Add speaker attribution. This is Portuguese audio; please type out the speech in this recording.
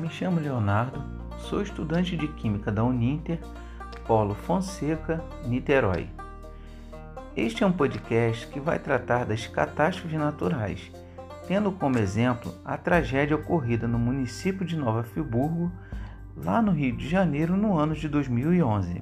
Speaker 1: Me chamo Leonardo, sou estudante de Química da Uninter, Polo Fonseca, Niterói. Este é um podcast que vai tratar das catástrofes naturais, tendo como exemplo a tragédia ocorrida no município de Nova Friburgo, lá no Rio de Janeiro, no ano de 2011.